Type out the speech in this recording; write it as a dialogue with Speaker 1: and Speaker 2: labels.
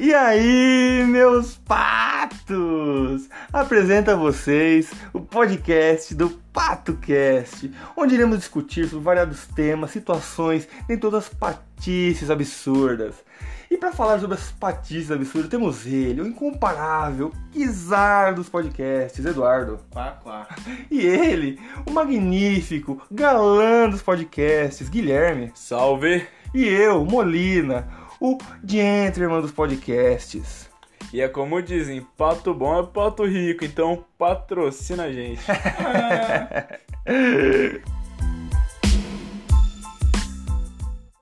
Speaker 1: E aí, meus patos! Apresento a vocês o podcast do PatoCast, onde iremos discutir sobre variados temas, situações, nem todas patices absurdas. E para falar sobre as patices absurdas, temos ele, o incomparável Kizar dos podcasts, Eduardo.
Speaker 2: Quá, quá.
Speaker 1: E ele, o magnífico galã dos podcasts, Guilherme.
Speaker 3: Salve!
Speaker 1: E eu, Molina, o gentleman dos podcasts.
Speaker 3: E é como dizem, pato bom é pato rico, então patrocina a gente.